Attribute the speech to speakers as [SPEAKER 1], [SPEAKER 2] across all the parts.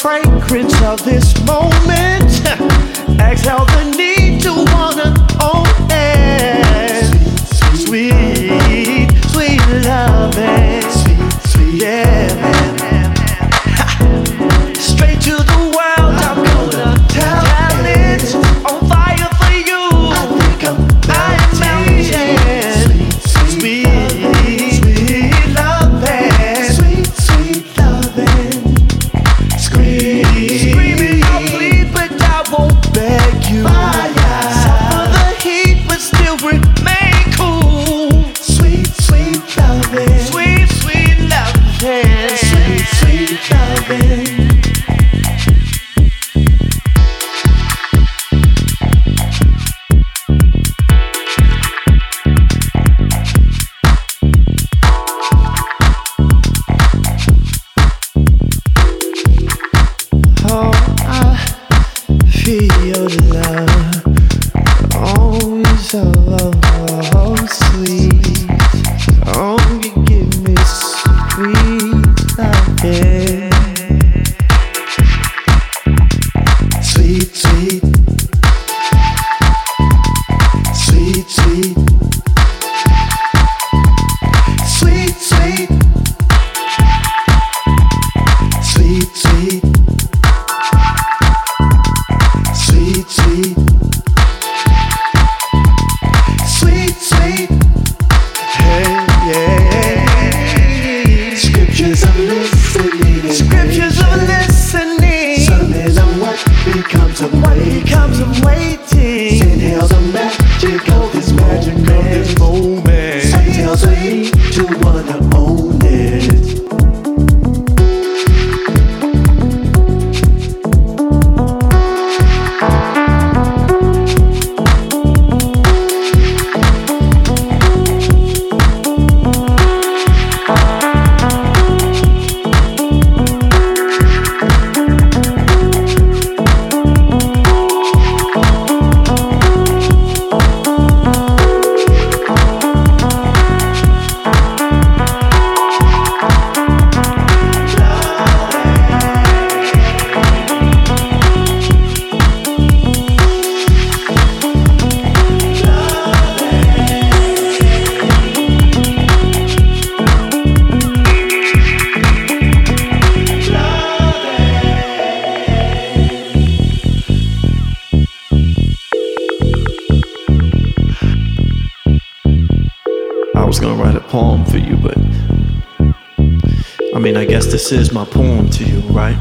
[SPEAKER 1] fragrance of this moment. Exhale the need.
[SPEAKER 2] Was gonna write a poem for you, but I mean, I guess this is my poem to you, right?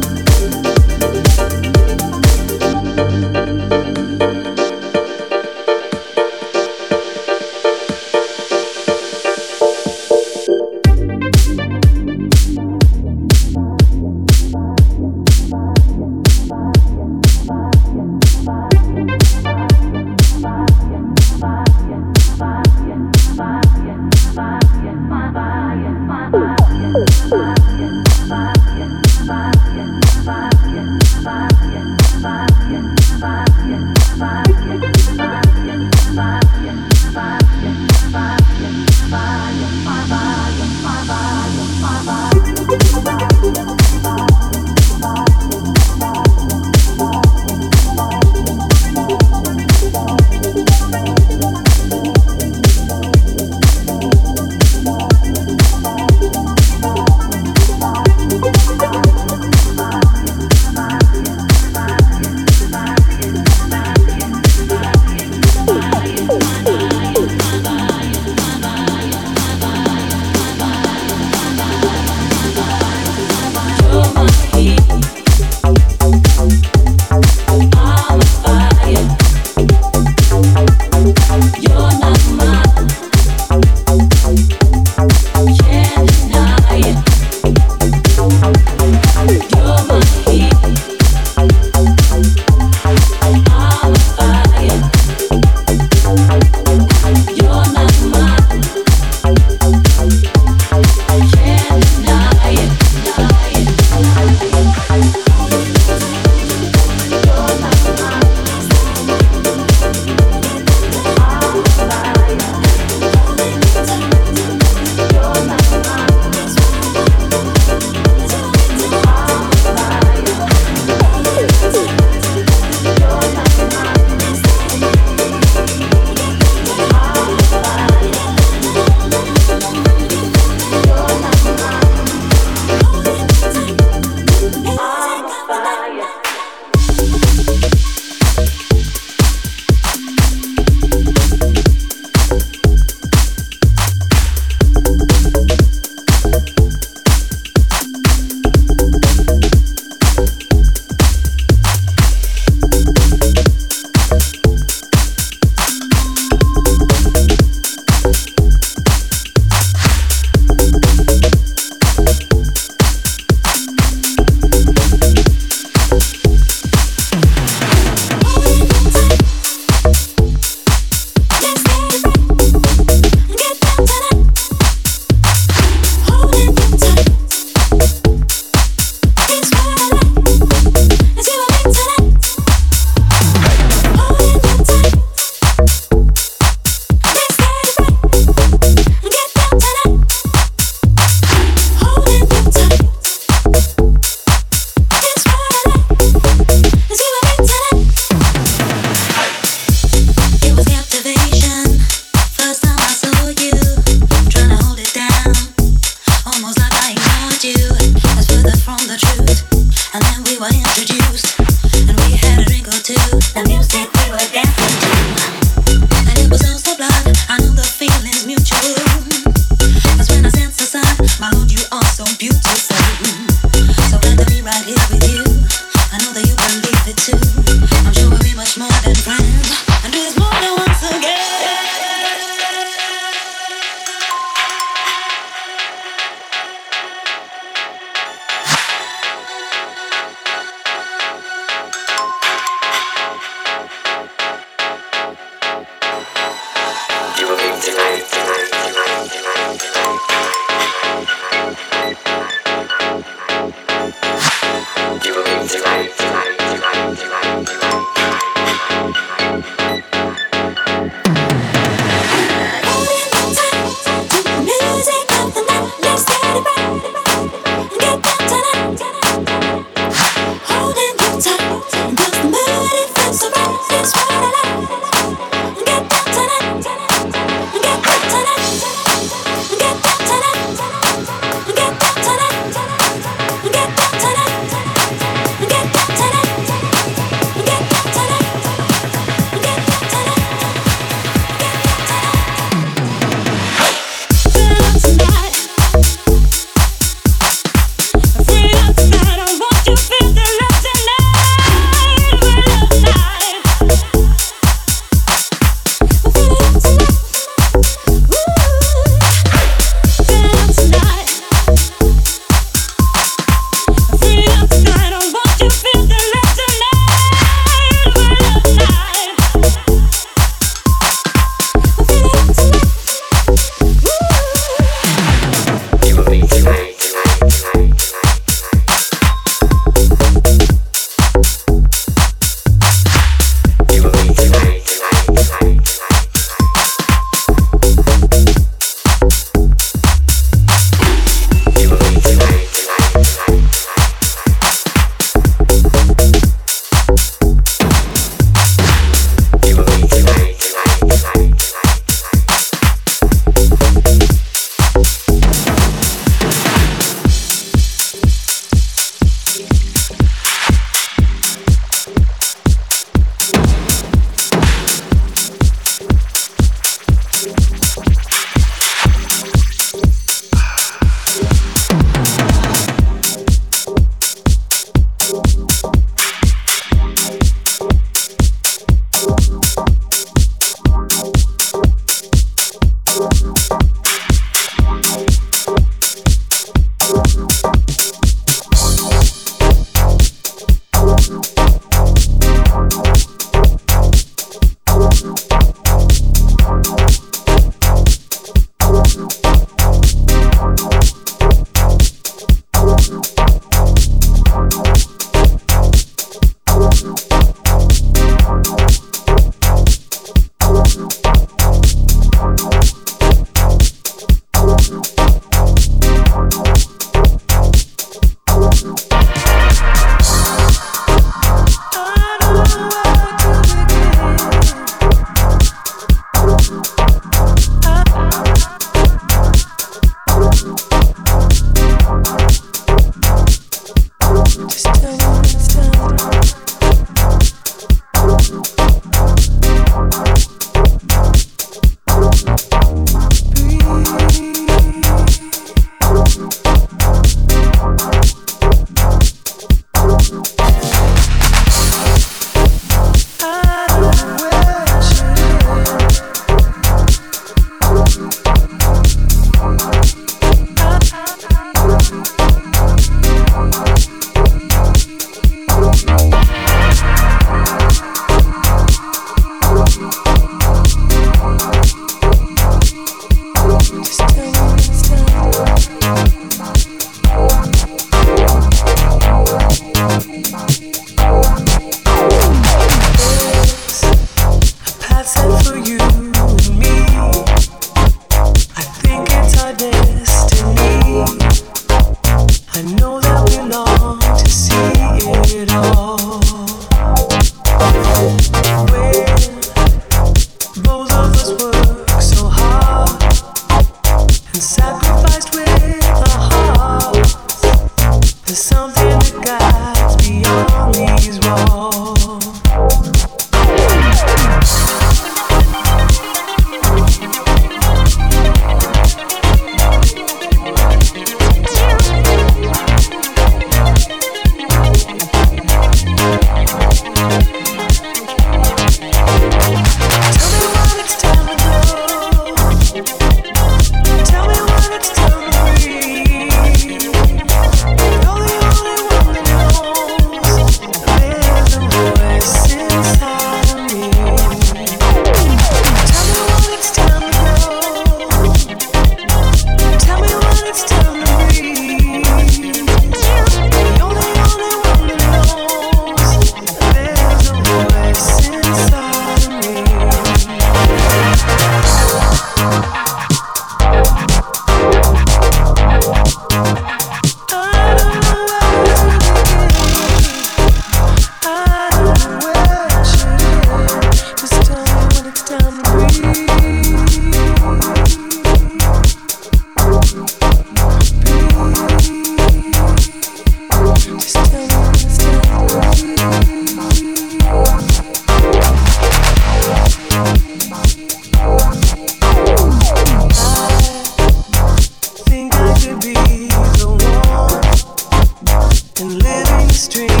[SPEAKER 3] Black man, then I'm